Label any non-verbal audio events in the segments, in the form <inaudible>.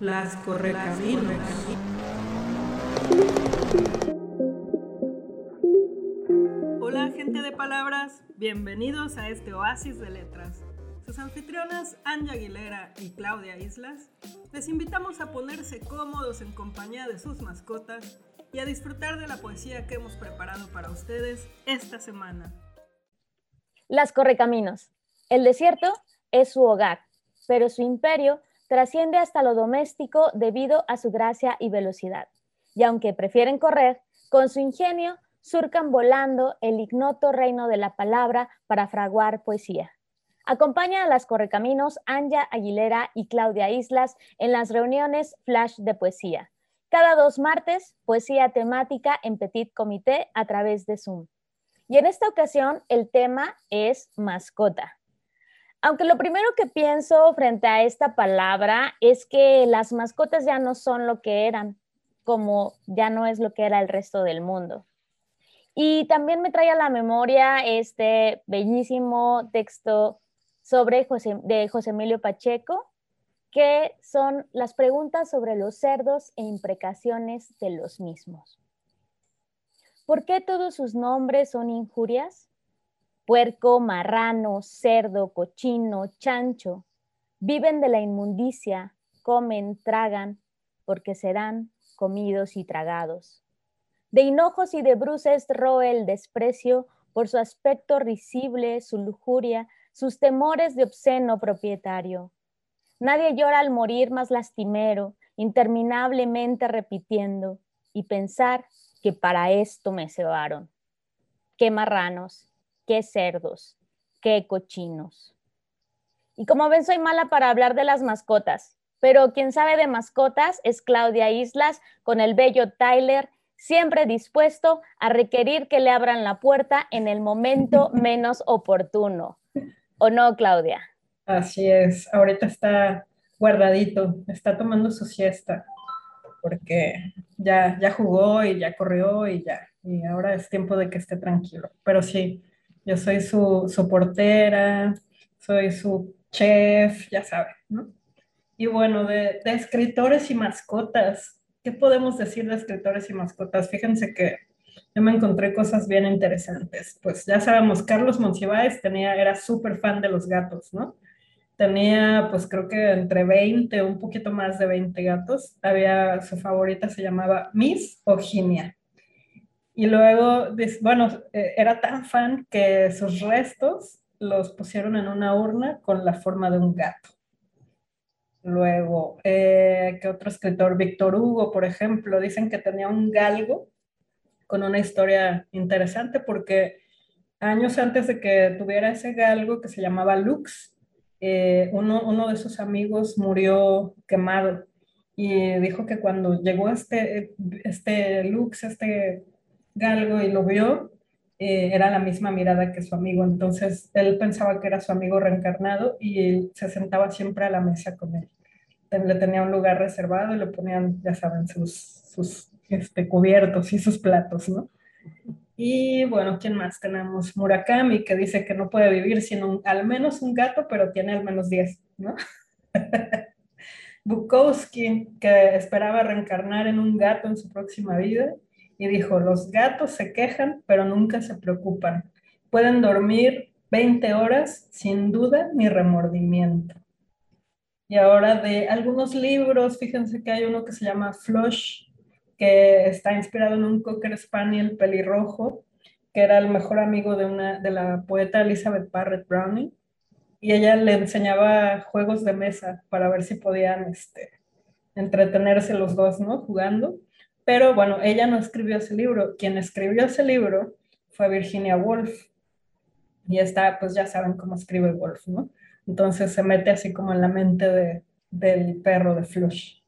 Las correcaminos. Hola gente de palabras, bienvenidos a este oasis de letras. Sus anfitrionas Anja Aguilera y Claudia Islas les invitamos a ponerse cómodos en compañía de sus mascotas y a disfrutar de la poesía que hemos preparado para ustedes esta semana. Las correcaminos. El desierto es su hogar, pero su imperio trasciende hasta lo doméstico debido a su gracia y velocidad. Y aunque prefieren correr, con su ingenio surcan volando el ignoto reino de la palabra para fraguar poesía. Acompaña a las correcaminos Anja Aguilera y Claudia Islas en las reuniones Flash de Poesía. Cada dos martes, poesía temática en Petit Comité a través de Zoom. Y en esta ocasión el tema es mascota. Aunque lo primero que pienso frente a esta palabra es que las mascotas ya no son lo que eran, como ya no es lo que era el resto del mundo. Y también me trae a la memoria este bellísimo texto sobre de José Emilio Pacheco, que son las preguntas sobre los cerdos e imprecaciones de los mismos. ¿Por qué todos sus nombres son injurias? Puerco, marrano, cerdo, cochino, chancho, viven de la inmundicia, comen, tragan, porque serán comidos y tragados. De hinojos y de bruces roe el desprecio por su aspecto risible, su lujuria, sus temores de obsceno propietario. Nadie llora al morir más lastimero, interminablemente repitiendo, y pensar que para esto me cebaron. Qué marranos, qué cerdos, qué cochinos. Y como ven, soy mala para hablar de las mascotas, pero quien sabe de mascotas es Claudia Islas con el bello Tyler, siempre dispuesto a requerir que le abran la puerta en el momento <laughs> menos oportuno. ¿O no, Claudia? Así es, ahorita está guardadito, está tomando su siesta, porque ya, ya jugó y ya corrió y ya, y ahora es tiempo de que esté tranquilo. Pero sí, yo soy su, portera, soy su chef, ya saben, ¿no? Y bueno, de, escritores y mascotas, ¿qué podemos decir de escritores y mascotas? Fíjense que yo me encontré cosas bien interesantes. Pues ya sabemos, Carlos Monsiváis tenía, era súper fan de los gatos, ¿no? Tenía, pues creo que entre 20, un poquito más de 20 gatos. Había, su favorita se llamaba Miss Oginia. Y luego, bueno, eh, era tan fan que sus restos los pusieron en una urna con la forma de un gato. Luego, eh, que otro escritor, Víctor Hugo, por ejemplo, dicen que tenía un galgo con una historia interesante porque años antes de que tuviera ese galgo que se llamaba Lux, eh, uno, uno, de sus amigos murió quemado y dijo que cuando llegó este, este Lux, este galgo y lo vio, eh, era la misma mirada que su amigo. Entonces él pensaba que era su amigo reencarnado y se sentaba siempre a la mesa con él. Le tenía un lugar reservado y le ponían, ya saben, sus, sus este, cubiertos y sus platos, ¿no? Y bueno, ¿quién más? Tenemos Murakami, que dice que no puede vivir sin al menos un gato, pero tiene al menos 10, ¿no? <laughs> Bukowski, que esperaba reencarnar en un gato en su próxima vida y dijo, los gatos se quejan, pero nunca se preocupan. Pueden dormir 20 horas sin duda ni remordimiento. Y ahora de algunos libros, fíjense que hay uno que se llama Flush, que está inspirado en un Cocker Spaniel pelirrojo, que era el mejor amigo de, una, de la poeta Elizabeth Barrett Browning. Y ella le enseñaba juegos de mesa para ver si podían este, entretenerse los dos, ¿no? Jugando. Pero bueno, ella no escribió ese libro. Quien escribió ese libro fue Virginia Woolf. Y está, pues ya saben cómo escribe Woolf, ¿no? Entonces se mete así como en la mente del perro de Flush.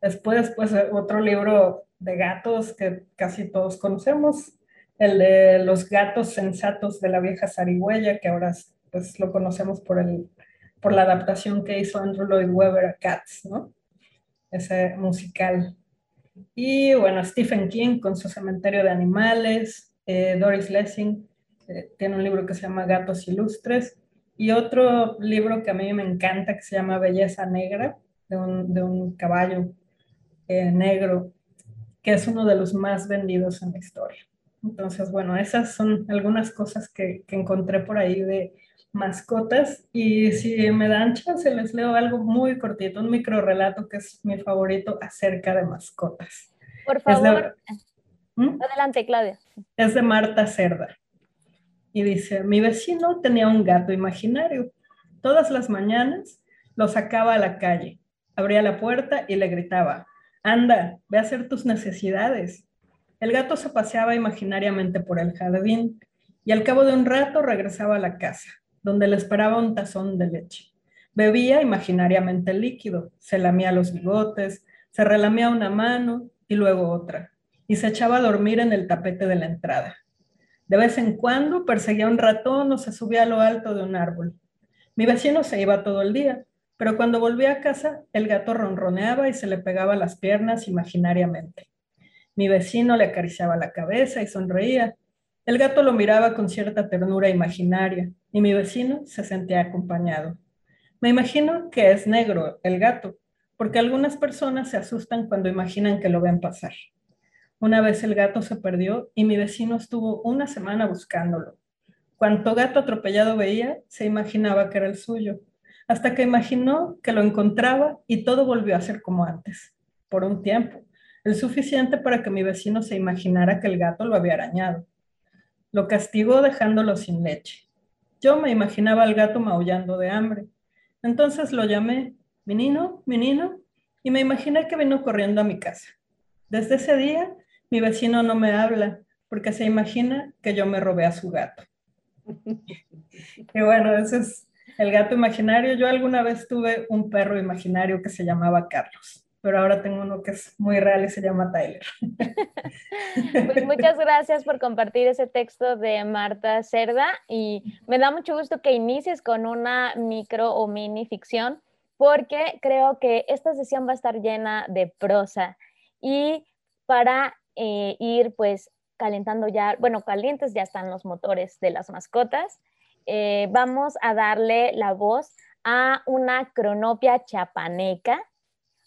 Después, pues otro libro de gatos que casi todos conocemos, el de Los gatos sensatos de la vieja zarigüeya, que ahora pues lo conocemos por, el, por la adaptación que hizo Andrew Lloyd Webber a Cats, ¿no? Ese musical. Y bueno, Stephen King con su cementerio de animales, eh, Doris Lessing eh, tiene un libro que se llama Gatos Ilustres y otro libro que a mí me encanta que se llama Belleza Negra, de un, caballo eh, negro, que es uno de los más vendidos en la historia. Entonces, bueno, esas son algunas cosas que, que encontré por ahí de mascotas y si me dan chance les leo algo muy cortito, un micro relato que es mi favorito acerca de mascotas. Por favor, ¿Mm? adelante Claudia. Es de Marta Cerda y dice, mi vecino tenía un gato imaginario. Todas las mañanas lo sacaba a la calle, abría la puerta y le gritaba, anda, ve a hacer tus necesidades. El gato se paseaba imaginariamente por el jardín y al cabo de un rato regresaba a la casa donde le esperaba un tazón de leche. Bebía imaginariamente el líquido, se lamía los bigotes, se relamía una mano y luego otra, y se echaba a dormir en el tapete de la entrada. De vez en cuando perseguía un ratón o se subía a lo alto de un árbol. Mi vecino se iba todo el día, pero cuando volvía a casa, el gato ronroneaba y se le pegaba las piernas imaginariamente. Mi vecino le acariciaba la cabeza y sonreía. El gato lo miraba con cierta ternura imaginaria, y mi vecino se sentía acompañado. Me imagino que es negro el gato, porque algunas personas se asustan cuando imaginan que lo ven pasar. Una vez el gato se perdió y mi vecino estuvo una semana buscándolo. Cuanto gato atropellado veía, se imaginaba que era el suyo, hasta que imaginó que lo encontraba y todo volvió a ser como antes, por un tiempo, el suficiente para que mi vecino se imaginara que el gato lo había arañado. Lo castigó dejándolo sin leche. Yo me imaginaba al gato maullando de hambre. Entonces lo llamé, menino, menino, y me imaginé que vino corriendo a mi casa. Desde ese día, mi vecino no me habla porque se imagina que yo me robé a su gato. <laughs> y bueno, ese es el gato imaginario. Yo alguna vez tuve un perro imaginario que se llamaba Carlos pero ahora tengo uno que es muy real y se llama Tyler. <laughs> Pues muchas gracias por compartir ese texto de Marta Cerda y me da mucho gusto que inicies con una micro o mini ficción porque creo que esta sesión va a estar llena de prosa y para eh, ir pues calentando ya, bueno, calientes ya están los motores de las mascotas, eh, vamos a darle la voz a una cronopia chapaneca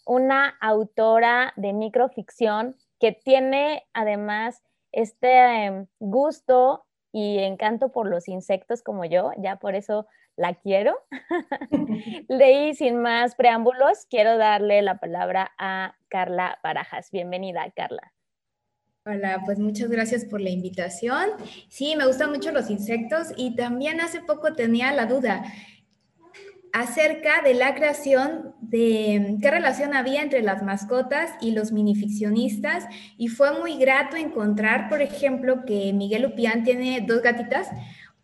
una autora de microficción que tiene además este em, gusto y encanto por los insectos como yo, ya por eso la quiero. <laughs> <laughs> Leí sin más preámbulos, quiero darle la palabra a Carla Barajas. Bienvenida, Carla. Hola, pues muchas gracias por la invitación. Sí, me gustan mucho los insectos y también hace poco tenía la duda acerca de la creación de qué relación había entre las mascotas y los minificcionistas. Y fue muy grato encontrar, por ejemplo, que Miguel Upián tiene dos gatitas,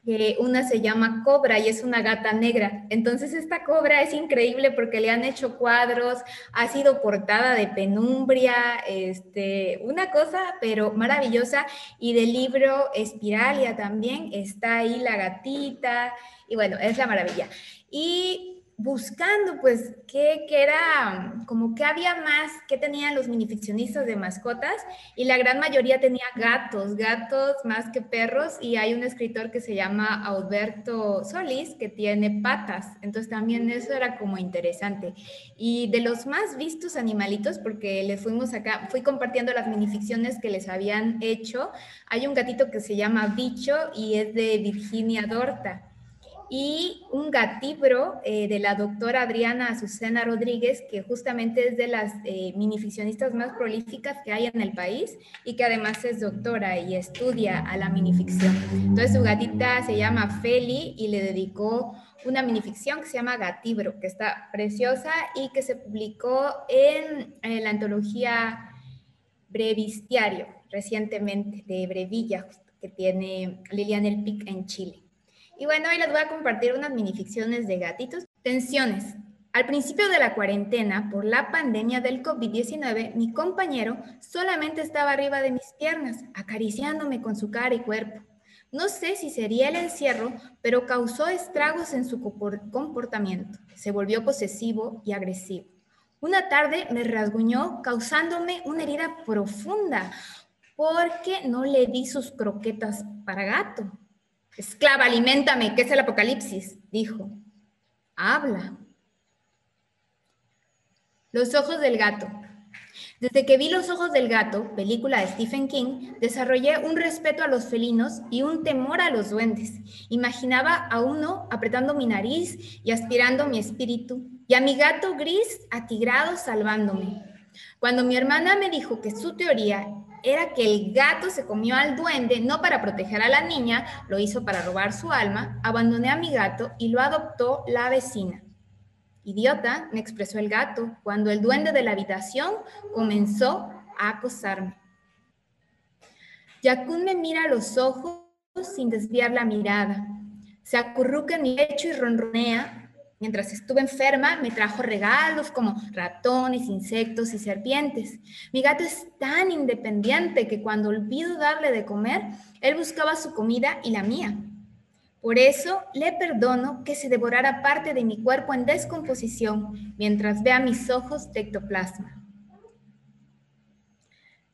que una se llama Cobra y es una gata negra. Entonces esta cobra es increíble porque le han hecho cuadros, ha sido portada de penumbria, este, una cosa pero maravillosa. Y del libro Espiralia también está ahí la gatita. Y bueno, es la maravilla y buscando pues qué, era, como que había más, qué tenían los minificcionistas de mascotas y la gran mayoría tenía gatos, gatos más que perros y hay un escritor que se llama Alberto Solís que tiene patas, entonces también eso era como interesante. Y de los más vistos animalitos, porque les fuimos acá, fui compartiendo las minificciones que les habían hecho, hay un gatito que se llama Bicho y es de Virginia Dorta y un gatibro eh, de la doctora Adriana Azucena Rodríguez, que justamente es de las eh, minificcionistas más prolíficas que hay en el país y que además es doctora y estudia a la minificción. Entonces su gatita se llama Feli y le dedicó una minificción que se llama Gatibro, que está preciosa y que se publicó en, en la antología Brevistiario recientemente de Brevilla, que tiene Liliana Elpic en Chile. Y bueno, hoy les voy a compartir unas minificciones de gatitos. Tensiones. Al principio de la cuarentena, por la pandemia del COVID-19, mi compañero solamente estaba arriba de mis piernas, acariciándome con su cara y cuerpo. No sé si sería el encierro, pero causó estragos en su comportamiento. Se volvió posesivo y agresivo. Una tarde me rasguñó causándome una herida profunda porque no le di sus croquetas para gato. Esclava, alimentame, ¿qué es el apocalipsis? Dijo. Habla. Los ojos del gato. Desde que vi Los ojos del gato, película de Stephen King, desarrollé un respeto a los felinos y un temor a los duendes. Imaginaba a uno apretando mi nariz y aspirando mi espíritu, y a mi gato gris atigrado salvándome. Cuando mi hermana me dijo que su teoría era que el gato se comió al duende no para proteger a la niña, lo hizo para robar su alma, abandoné a mi gato y lo adoptó la vecina. Idiota, me expresó el gato, cuando el duende de la habitación comenzó a acosarme. Yakun me mira a los ojos sin desviar la mirada. Se acurruca en mi pecho y ronronea Mientras estuve enferma, me trajo regalos como ratones, insectos y serpientes. Mi gato es tan independiente que cuando olvido darle de comer, él buscaba su comida y la mía. Por eso le perdono que se devorara parte de mi cuerpo en descomposición mientras vea mis ojos de ectoplasma.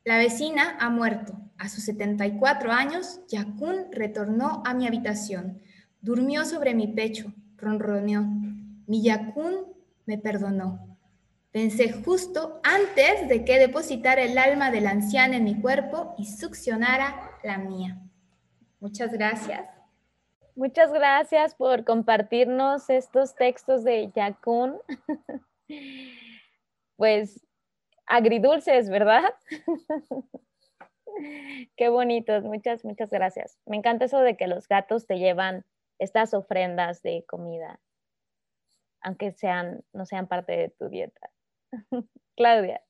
La vecina ha muerto. A sus 74 años, Yakun retornó a mi habitación. Durmió sobre mi pecho, ronroneó. Mi Yakun me perdonó. Pensé justo antes de que depositara el alma de la anciana en mi cuerpo y succionara la mía. Muchas gracias. Muchas gracias por compartirnos estos textos de Yakun. <laughs> pues agridulces, ¿verdad? <laughs> Qué bonitos, muchas, muchas gracias. Me encanta eso de que los gatos te llevan estas ofrendas de comida aunque sean, no sean parte de tu dieta. <laughs> Claudia.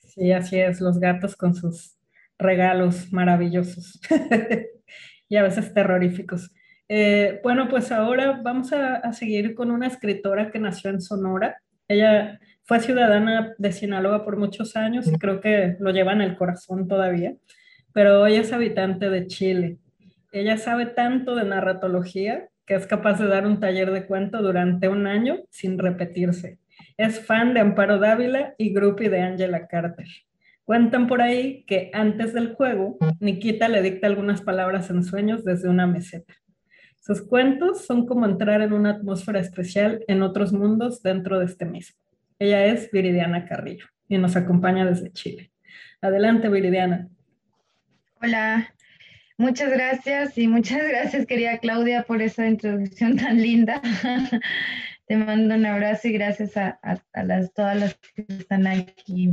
Sí, así es, los gatos con sus regalos maravillosos <laughs> y a veces terroríficos. Eh, bueno, pues ahora vamos a, seguir con una escritora que nació en Sonora. Ella fue ciudadana de Sinaloa por muchos años y creo que lo lleva en el corazón todavía, pero hoy es habitante de Chile. Ella sabe tanto de narratología que es capaz de dar un taller de cuento durante un año sin repetirse. Es fan de Amparo Dávila y groupie de Angela Carter. Cuentan por ahí que antes del juego, Nikita le dicta algunas palabras en sueños desde una meseta. Sus cuentos son como entrar en una atmósfera especial en otros mundos dentro de este mismo. Ella es Viridiana Carrillo y nos acompaña desde Chile. Adelante, Viridiana. Hola, Muchas gracias y muchas <laughs> gracias, querida Claudia, por esa introducción tan linda. <laughs> Te mando un abrazo y gracias a, las, todas las que están aquí.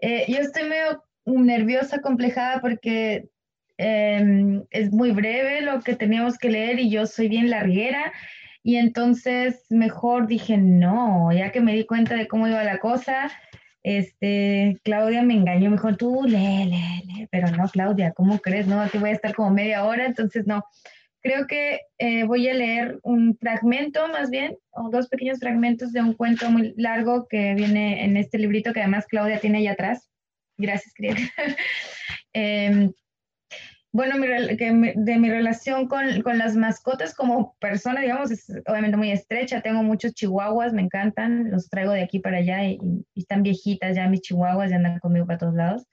Eh, yo estoy medio nerviosa, complejada, porque em, es muy breve lo que teníamos que leer y yo soy bien larguera. Y entonces mejor dije, no, ya que me di cuenta de cómo iba la cosa, este, Claudia me engañó, me dijo, tú lee, lee, lee, pero no, Claudia, ¿cómo crees? No, aquí voy a estar como media hora, entonces no. Creo que eh, voy a leer un fragmento más bien, o dos pequeños fragmentos de un cuento muy largo que viene en este librito que además Claudia tiene ahí atrás. Gracias, querida. <laughs> eh, bueno, de mi relación con, las mascotas como persona, digamos, es obviamente muy estrecha. Tengo muchos chihuahuas, me encantan, los traigo de aquí para allá y, están viejitas ya mis chihuahuas, ya andan conmigo para todos lados.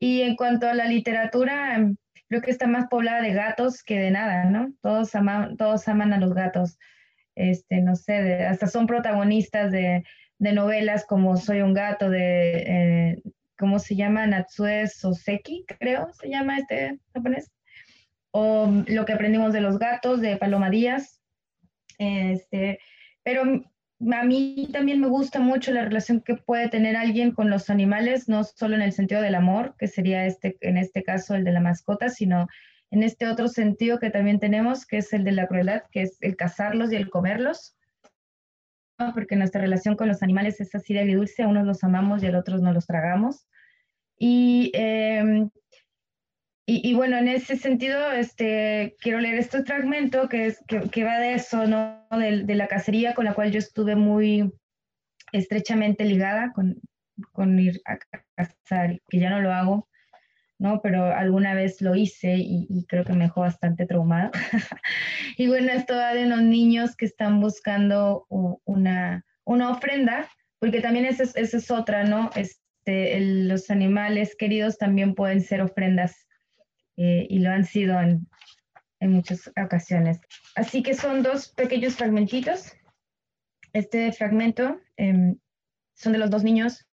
Y en cuanto a la literatura, creo que está más poblada de gatos que de nada, ¿no? Todos, aman, todos aman a los gatos. Este, no sé, hasta son protagonistas de, novelas como Soy un gato, de eh, ¿cómo se llama? Natsue Soseki, creo, se llama este japonés. O Lo que aprendimos de los gatos, de Paloma Díaz. Este, pero a mí también me gusta mucho la relación que puede tener alguien con los animales, no solo en el sentido del amor, que sería este, en este caso el de la mascota, sino en este otro sentido que también tenemos, que es el de la crueldad, que es el cazarlos y el comerlos porque nuestra relación con los animales es así de agridulce, unos los amamos y al otros no los tragamos. Em, y, y, bueno, en ese sentido, este, quiero leer este fragmento que, es, que, va de eso, ¿no? De, de, la cacería con la cual yo estuve muy estrechamente ligada con, con ir a cazar, que ya no lo hago, ¿no? Pero alguna vez lo hice y, creo que me dejó bastante traumada. <laughs> y bueno, esto va de unos niños que están buscando una, una ofrenda, porque también esa es, es otra, ¿no? Es, este, los animales queridos también pueden ser ofrendas eh, y lo han sido en, en, muchas ocasiones. Así que son dos pequeños fragmentitos este fragmento em, son de los dos niños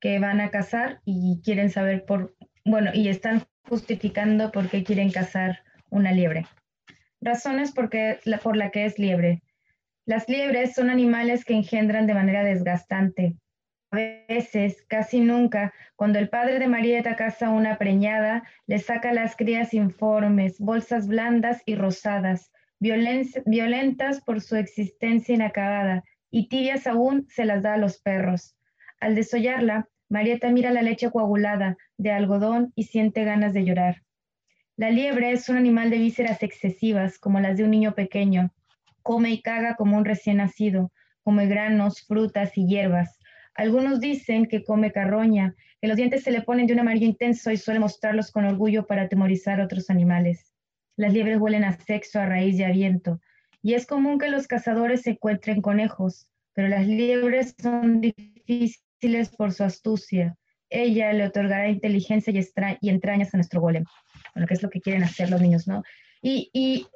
que van a cazar y quieren saber por, bueno, y están justificando por qué quieren cazar una liebre. Razones por, la, por la que es liebre. Las liebres son animales que engendran de manera desgastante. Veces, casi nunca, cuando el padre de Marieta caza una preñada, le saca las crías informes, bolsas blandas y rosadas, violentas por su existencia inacabada, y tibias aún se las da a los perros. Al desollarla, Marieta mira la leche coagulada de algodón y siente ganas de llorar. La liebre es un animal de vísceras excesivas, como las de un niño pequeño. Come y caga como un recién nacido, come granos, frutas y hierbas. Algunos dicen que come carroña, que los dientes se le ponen de un amarillo intenso y suele mostrarlos con orgullo para atemorizar a otros animales. Las liebres huelen a sexo, a raíz y a viento. Y es común que los cazadores se encuentren conejos, pero las liebres son difíciles por su astucia. Ella le otorgará inteligencia y, entrañas a nuestro golem. Bueno, que es lo que quieren hacer los niños, ¿no? Y,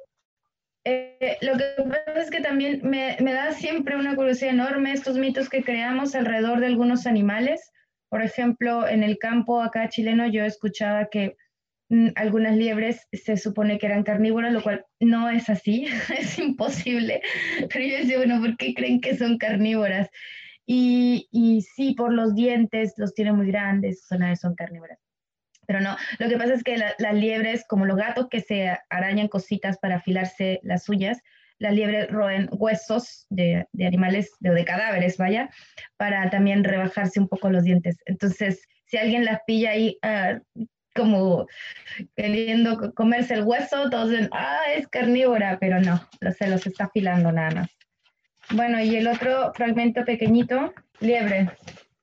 eh, lo que pasa es que también me, me, da siempre una curiosidad enorme estos mitos que creamos alrededor de algunos animales. Por ejemplo, en el campo acá chileno yo escuchaba que Mm, algunas liebres se supone que eran carnívoras, lo cual no es así, <laughs> es imposible. Pero yo decía, bueno, ¿por qué creen que son carnívoras? Y, y sí, por los dientes, los tienen muy grandes, son, son carnívoras. Pero no, lo que pasa es que las liebres, como los gatos que se arañan cositas para afilarse las uñas, las liebres roen huesos de, de animales, de, de cadáveres, vaya, para también rebajarse un poco los dientes. Entonces, si alguien las pilla ahí uh, como queriendo comerse el hueso, todos dicen, ah, es carnívora, pero no, se los está afilando nada más. Bueno, y el otro fragmento pequeñito, liebre.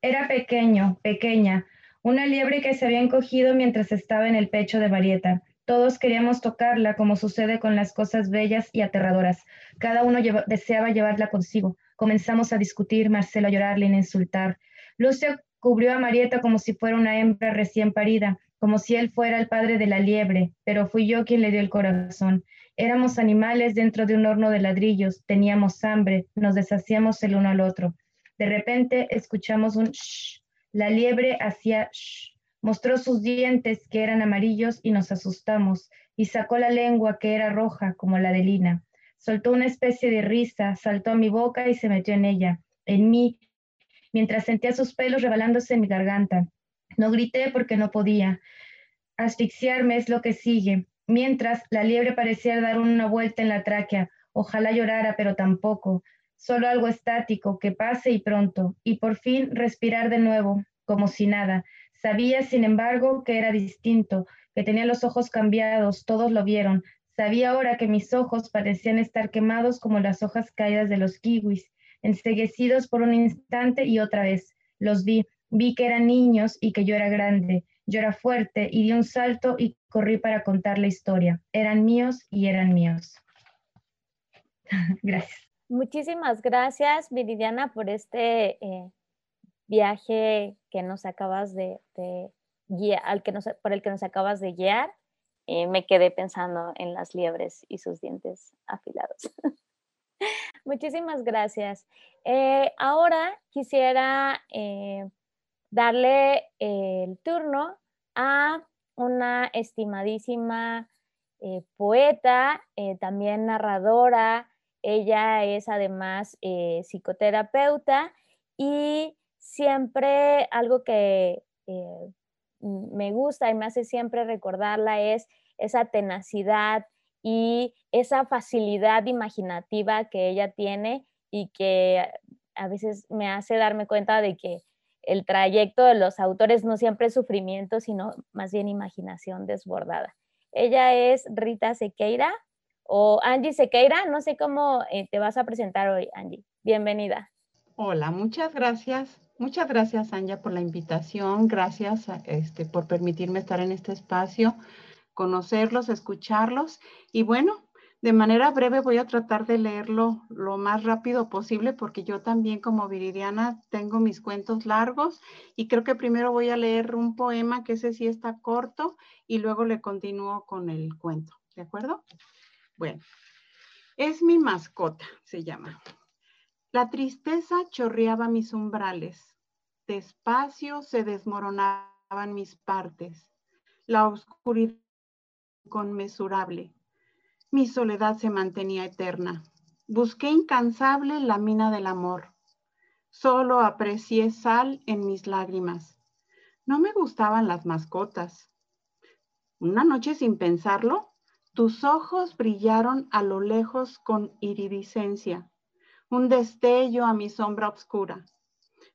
Era pequeño, pequeña, una liebre que se había encogido mientras estaba en el pecho de Marieta. Todos queríamos tocarla, como sucede con las cosas bellas y aterradoras. Cada uno deseaba llevarla consigo. Comenzamos a discutir, Marcelo a llorarle y a insultar. Lucio cubrió a Marieta como si fuera una hembra recién parida como si él fuera el padre de la liebre, pero fui yo quien le dio el corazón. Éramos animales dentro de un horno de ladrillos, teníamos hambre, nos deshacíamos el uno al otro. De repente escuchamos un shh. La liebre hacía shh. Mostró sus dientes que eran amarillos y nos asustamos, y sacó la lengua que era roja como la de Lina. Soltó una especie de risa, saltó a mi boca y se metió en ella, en mí, mientras sentía sus pelos rebalándose en mi garganta. No grité porque no podía. Asfixiarme es lo que sigue. Mientras, la liebre parecía dar una vuelta en la tráquea. Ojalá llorara, pero tampoco. Solo algo estático, que pase y pronto. Y por fin respirar de nuevo, como si nada. Sabía, sin embargo, que era distinto, que tenía los ojos cambiados, todos lo vieron. Sabía ahora que mis ojos parecían estar quemados como las hojas caídas de los kiwis, enseguecidos por un instante y otra vez. Los vi, Vi que eran niños y que yo era grande. Yo era fuerte y di un salto y corrí para contar la historia. Eran míos y eran míos. <laughs> gracias. Muchísimas gracias, Viridiana, por este eh, viaje que nos acabas de, guiar, por el que nos acabas de guiar. Eh, me quedé pensando en las liebres y sus dientes afilados. <laughs> Muchísimas gracias. Eh, ahora quisiera darle el turno a una estimadísima poeta, también narradora. Ella es además eh, psicoterapeuta y siempre algo que me gusta y me hace siempre recordarla es esa tenacidad y esa facilidad imaginativa que ella tiene y que a veces me hace darme cuenta de que el trayecto de los autores no siempre es sufrimiento, sino más bien imaginación desbordada. Ella es Rita Sequeira o Angie Sequeira, no sé cómo eh, te vas a presentar hoy, Angie. Bienvenida. Hola, muchas gracias. Muchas gracias, Anja, por la invitación. Gracias este, por permitirme estar en este espacio, conocerlos, escucharlos. Y bueno, de manera breve voy a tratar de leerlo lo más rápido posible porque yo también como Viridiana tengo mis cuentos largos y creo que primero voy a leer un poema que ese sí está corto y luego le continúo con el cuento. ¿De acuerdo? Bueno, es mi mascota, se llama. La tristeza chorreaba mis umbrales. Despacio se desmoronaban mis partes. La oscuridad inconmensurable. Mi soledad se mantenía eterna. Busqué incansable la mina del amor. Solo aprecié sal en mis lágrimas. No me gustaban las mascotas. Una noche sin pensarlo, tus ojos brillaron a lo lejos con iridiscencia, un destello a mi sombra oscura.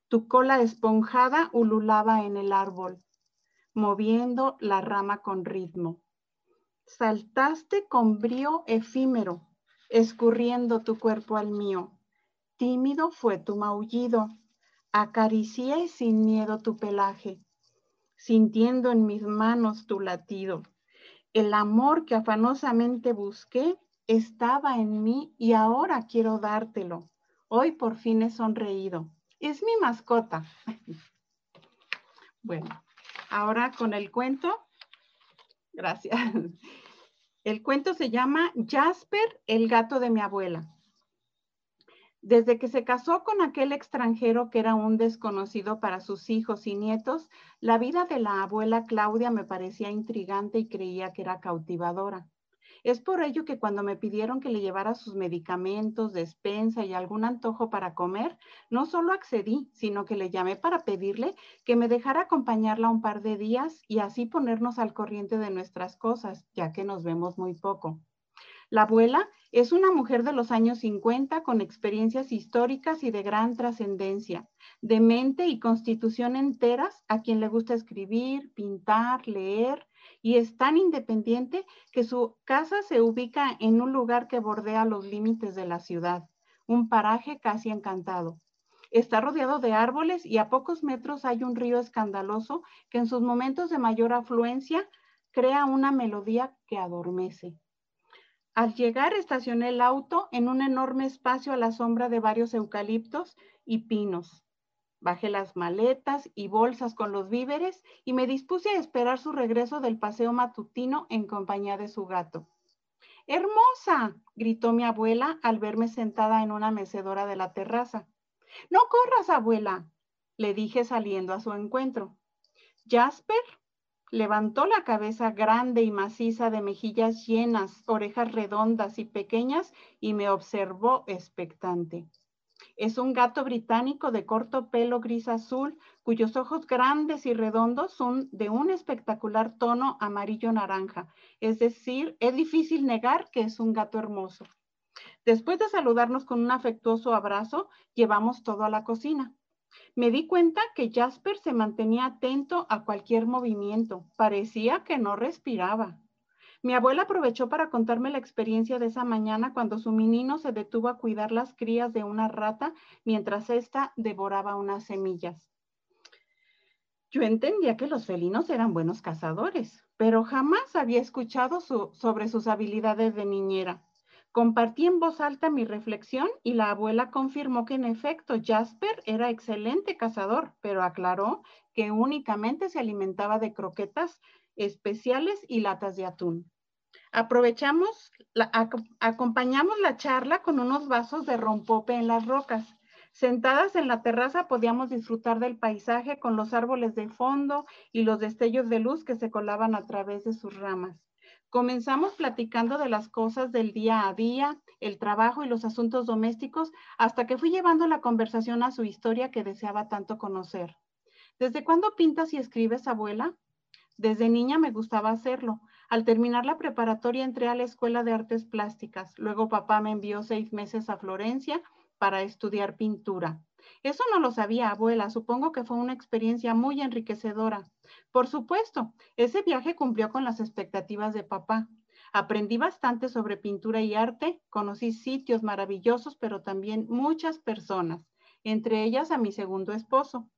Tu cola esponjada ululaba en el árbol, moviendo la rama con ritmo. Saltaste con brío efímero, escurriendo tu cuerpo al mío. Tímido fue tu maullido, acaricié sin miedo tu pelaje, sintiendo en mis manos tu latido. El amor que afanosamente busqué estaba en mí y ahora quiero dártelo. Hoy por fin he sonreído. Es mi mascota. <laughs> Bueno, ahora con el cuento. Gracias. El cuento se llama Jasper, el gato de mi abuela. Desde que se casó con aquel extranjero que era un desconocido para sus hijos y nietos, la vida de la abuela Claudia me parecía intrigante y creía que era cautivadora. Es por ello que cuando me pidieron que le llevara sus medicamentos, despensa y algún antojo para comer, no solo accedí, sino que le llamé para pedirle que me dejara acompañarla un par de días y así ponernos al corriente de nuestras cosas, ya que nos vemos muy poco. La abuela es una mujer de los años 50 con experiencias históricas y de gran trascendencia, de mente y constitución enteras, a quien le gusta escribir, pintar, leer, y es tan independiente que su casa se ubica en un lugar que bordea los límites de la ciudad, un paraje casi encantado. Está rodeado de árboles y a pocos metros hay un río escandaloso que en sus momentos de mayor afluencia crea una melodía que adormece. Al llegar estacioné el auto en un enorme espacio a la sombra de varios eucaliptos y pinos. Bajé las maletas y bolsas con los víveres y me dispuse a esperar su regreso del paseo matutino en compañía de su gato. ¡Hermosa! gritó mi abuela al verme sentada en una mecedora de la terraza. No corras, abuela, le dije saliendo a su encuentro. Jasper Levantó la cabeza grande y maciza de mejillas llenas, orejas redondas y pequeñas y me observó expectante. Es un gato británico de corto pelo gris azul, cuyos ojos grandes y redondos son de un espectacular tono amarillo naranja. Es decir, es difícil negar que es un gato hermoso. Después de saludarnos con un afectuoso abrazo, llevamos todo a la cocina. Me di cuenta que Jasper se mantenía atento a cualquier movimiento. Parecía que no respiraba. Mi abuela aprovechó para contarme la experiencia de esa mañana cuando su menino se detuvo a cuidar las crías de una rata mientras ésta devoraba unas semillas. Yo entendía que los felinos eran buenos cazadores, pero jamás había escuchado sobre sus habilidades de niñera. Compartí en voz alta mi reflexión y la abuela confirmó que en efecto Jasper era excelente cazador, pero aclaró que únicamente se alimentaba de croquetas especiales y latas de atún. Aprovechamos, acompañamos la charla con unos vasos de rompope en las rocas. Sentadas en la terraza podíamos disfrutar del paisaje con los árboles de fondo y los destellos de luz que se colaban a través de sus ramas. Comenzamos platicando de las cosas del día a día, el trabajo y los asuntos domésticos, hasta que fui llevando la conversación a su historia que deseaba tanto conocer. ¿Desde cuándo pintas y escribes, abuela? Desde niña me gustaba hacerlo. Al terminar la preparatoria entré a la Escuela de Artes Plásticas. Luego papá me envió seis meses a Florencia para estudiar pintura. Eso no lo sabía, abuela. Supongo que fue una experiencia muy enriquecedora. Por supuesto, ese viaje cumplió con las expectativas de papá. Aprendí bastante sobre pintura y arte, conocí sitios maravillosos, pero también muchas personas, entre ellas a mi segundo esposo.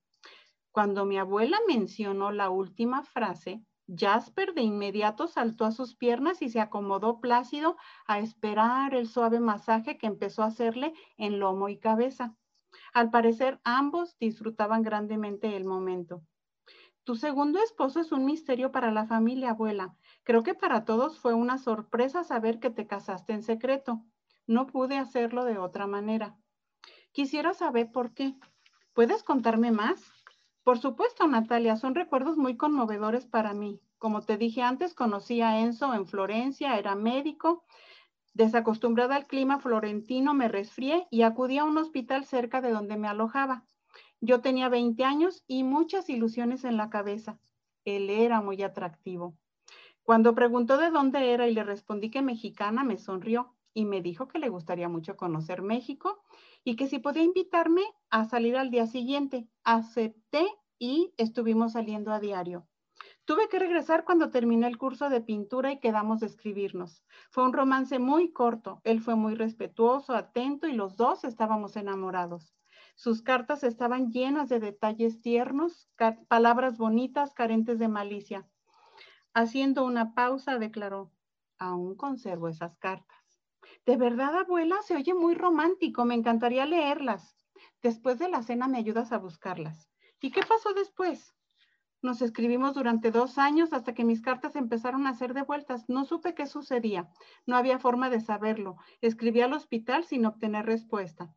Cuando mi abuela mencionó la última frase, Jasper de inmediato saltó a sus piernas y se acomodó plácido a esperar el suave masaje que empezó a hacerle en lomo y cabeza. Al parecer, ambos disfrutaban grandemente el momento. Tu segundo esposo es un misterio para la familia, abuela. Creo que para todos fue una sorpresa saber que te casaste en secreto. No pude hacerlo de otra manera. Quisiera saber por qué. ¿Puedes contarme más? Por supuesto, Natalia, son recuerdos muy conmovedores para mí. Como te dije antes, conocí a Enzo en Florencia, era médico. Desacostumbrada al clima florentino, me resfrié y acudí a un hospital cerca de donde me alojaba. Yo tenía 20 años y muchas ilusiones en la cabeza. Él era muy atractivo. Cuando preguntó de dónde era y le respondí que mexicana, me sonrió y me dijo que le gustaría mucho conocer México y que si podía invitarme a salir al día siguiente. Acepté y estuvimos saliendo a diario. Tuve que regresar cuando terminé el curso de pintura y quedamos de escribirnos. Fue un romance muy corto. Él fue muy respetuoso, atento y los dos estábamos enamorados. Sus cartas estaban llenas de detalles tiernos, palabras bonitas, carentes de malicia. Haciendo una pausa, declaró, aún conservo esas cartas. De verdad, abuela, se oye muy romántico. Me encantaría leerlas. Después de la cena me ayudas a buscarlas. ¿Y qué pasó después? Nos escribimos durante dos años hasta que mis cartas empezaron a ser devueltas. No supe qué sucedía. No había forma de saberlo. Escribí al hospital sin obtener respuesta.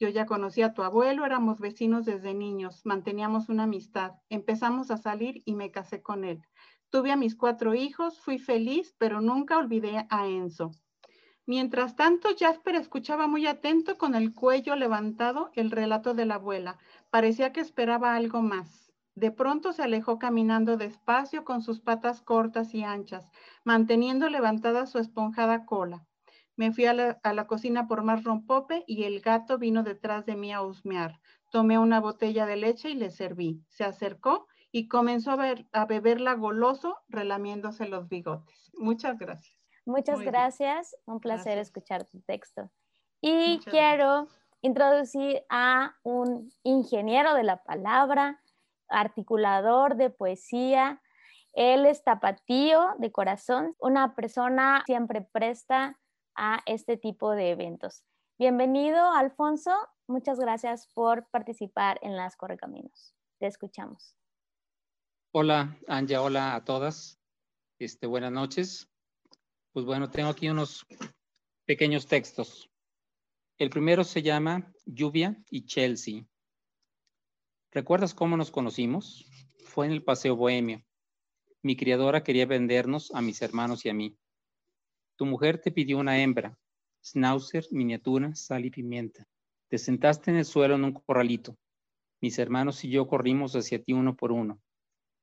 Yo ya conocía a tu abuelo, éramos vecinos desde niños, manteníamos una amistad. Empezamos a salir y me casé con él. Tuve a mis cuatro hijos, fui feliz, pero nunca olvidé a Enzo. Mientras tanto, Jasper escuchaba muy atento con el cuello levantado el relato de la abuela. Parecía que esperaba algo más. De pronto se alejó caminando despacio con sus patas cortas y anchas, manteniendo levantada su esponjada cola. Me fui a la, cocina por más rompope y el gato vino detrás de mí a husmear. Tomé una botella de leche y le serví. Se acercó y comenzó a, beberla goloso, relamiéndose los bigotes. Muchas gracias. Muchas gracias, un placer escuchar tu texto. Y quiero introducir a un ingeniero de la palabra, articulador de poesía. Él es tapatío de corazón, una persona siempre presta a este tipo de eventos. Bienvenido, Alfonso. Muchas gracias por participar en las Correcaminos. Te escuchamos. Hola, Anja, hola a todas. Este, buenas noches. Pues bueno, tengo aquí unos pequeños textos. El primero se llama Lluvia y Chelsea. ¿Recuerdas cómo nos conocimos? Fue en el Paseo Bohemio. Mi criadora quería vendernos a mis hermanos y a mí. Tu mujer te pidió una hembra, schnauzer, miniatura, sal y pimienta. Te sentaste en el suelo en un corralito. Mis hermanos y yo corrimos hacia ti uno por uno.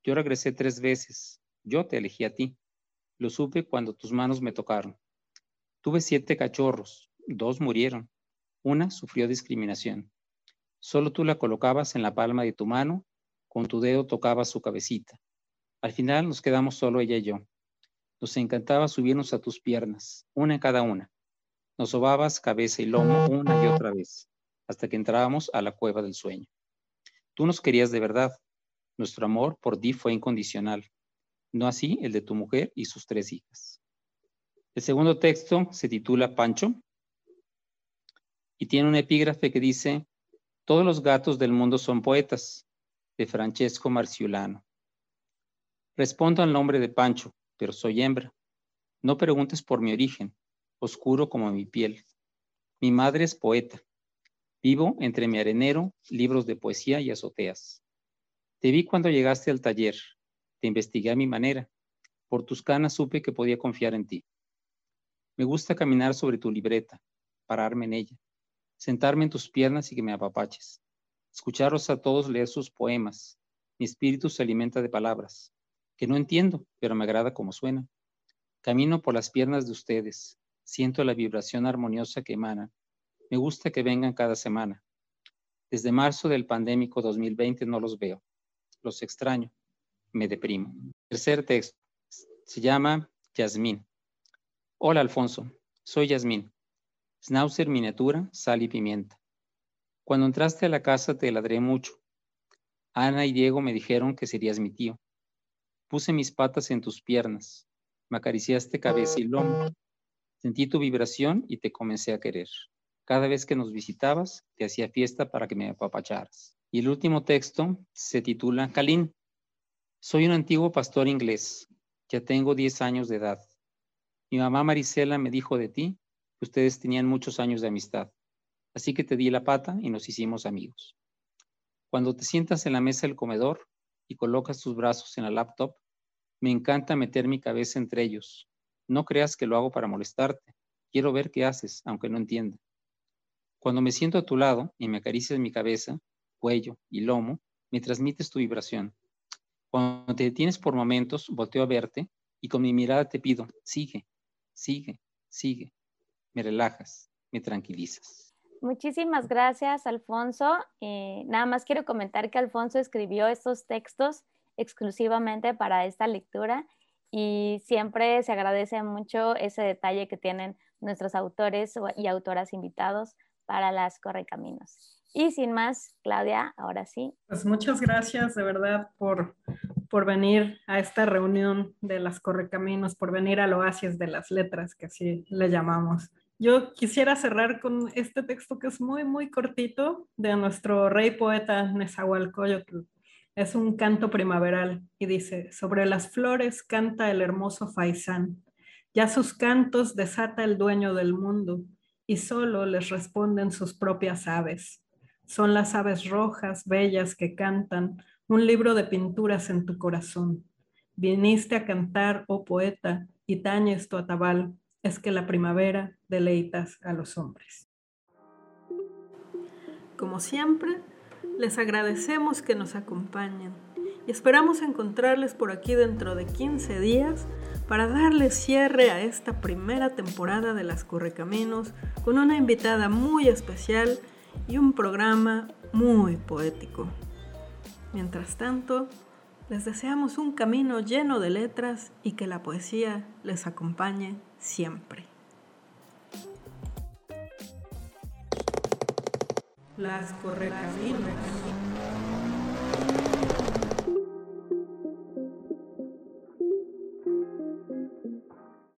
Yo regresé tres veces. Yo te elegí a ti. Lo supe cuando tus manos me tocaron. Tuve siete cachorros. Dos murieron. Una sufrió discriminación. Solo tú la colocabas en la palma de tu mano, con tu dedo tocabas su cabecita. Al final nos quedamos solo ella y yo. Nos encantaba subirnos a tus piernas, una en cada una. Nos sobabas cabeza y lomo una y otra vez, hasta que entrábamos a la cueva del sueño. Tú nos querías de verdad, nuestro amor por ti fue incondicional, no así el de tu mujer y sus tres hijas. El segundo texto se titula Pancho y tiene un epígrafe que dice, Todos los gatos del mundo son poetas, de Francesco Marciulano. Respondo al nombre de Pancho, pero soy hembra. No preguntes por mi origen, oscuro como mi piel. Mi madre es poeta. Vivo entre mi arenero, libros de poesía y azoteas. Te vi cuando llegaste al taller. Te investigué a mi manera. Por tus canas supe que podía confiar en ti. Me gusta caminar sobre tu libreta, pararme en ella, sentarme en tus piernas y que me apapaches. Escucharlos a todos leer sus poemas. Mi espíritu se alimenta de palabras, que no entiendo, pero me agrada como suenan. Camino por las piernas de ustedes. Siento la vibración armoniosa que emanan. Me gusta que vengan cada semana. Desde marzo del pandémico 2020 no los veo los extraño, me deprimo. Tercer texto, se llama Yasmín. Hola Alfonso, soy Yasmín. Schnauzer miniatura, sal y pimienta. Cuando entraste a la casa te ladré mucho. Ana y Diego me dijeron que serías mi tío. Puse mis patas en tus piernas, me acariciaste cabeza y lomo. Sentí tu vibración y te comencé a querer. Cada vez que nos visitabas, te hacía fiesta para que me apapacharas. Y el último texto se titula Kalin. Soy un antiguo pastor inglés. Ya tengo 10 años de edad. Mi mamá Marisela me dijo de ti ustedes tenían muchos años de amistad. así que te di la pata y nos hicimos amigos. Cuando te sientas en la mesa del comedor y colocas tus brazos en la laptop, me encanta meter mi cabeza entre ellos. No creas que lo hago para molestarte. Quiero ver qué haces, aunque no entienda. Cuando me siento a tu lado y me acaricias mi cabeza, cuello y lomo, me transmites tu vibración. Cuando te detienes por momentos, volteo a verte y con mi mirada te pido, sigue, sigue, sigue. Me relajas, me tranquilizas. Muchísimas gracias, Alfonso. Eh, nada más quiero comentar que Alfonso escribió estos textos exclusivamente para esta lectura y siempre se agradece mucho ese detalle que tienen nuestros autores y autoras invitados para las Correcaminos. Y sin más, Claudia, ahora sí. Pues muchas gracias de verdad por, por venir a esta reunión de las Correcaminos, por venir al oasis de las letras, que así le llamamos. Yo quisiera cerrar con este texto que es muy, muy cortito de nuestro rey poeta Nezahualcóyotl. Es un canto primaveral y dice, sobre las flores canta el hermoso faisán, ya sus cantos desata el dueño del mundo y solo les responden sus propias aves. Son las aves rojas, bellas, que cantan un libro de pinturas en tu corazón. Viniste a cantar, oh poeta, y tañes tu atabal, es que la primavera deleitas a los hombres. Como siempre, les agradecemos que nos acompañen y esperamos encontrarles por aquí dentro de 15 días para darles cierre a esta primera temporada de Las Correcaminos con una invitada muy especial y un programa muy poético. Mientras tanto, les deseamos un camino lleno de letras y que la poesía les acompañe siempre. Las correcaminos.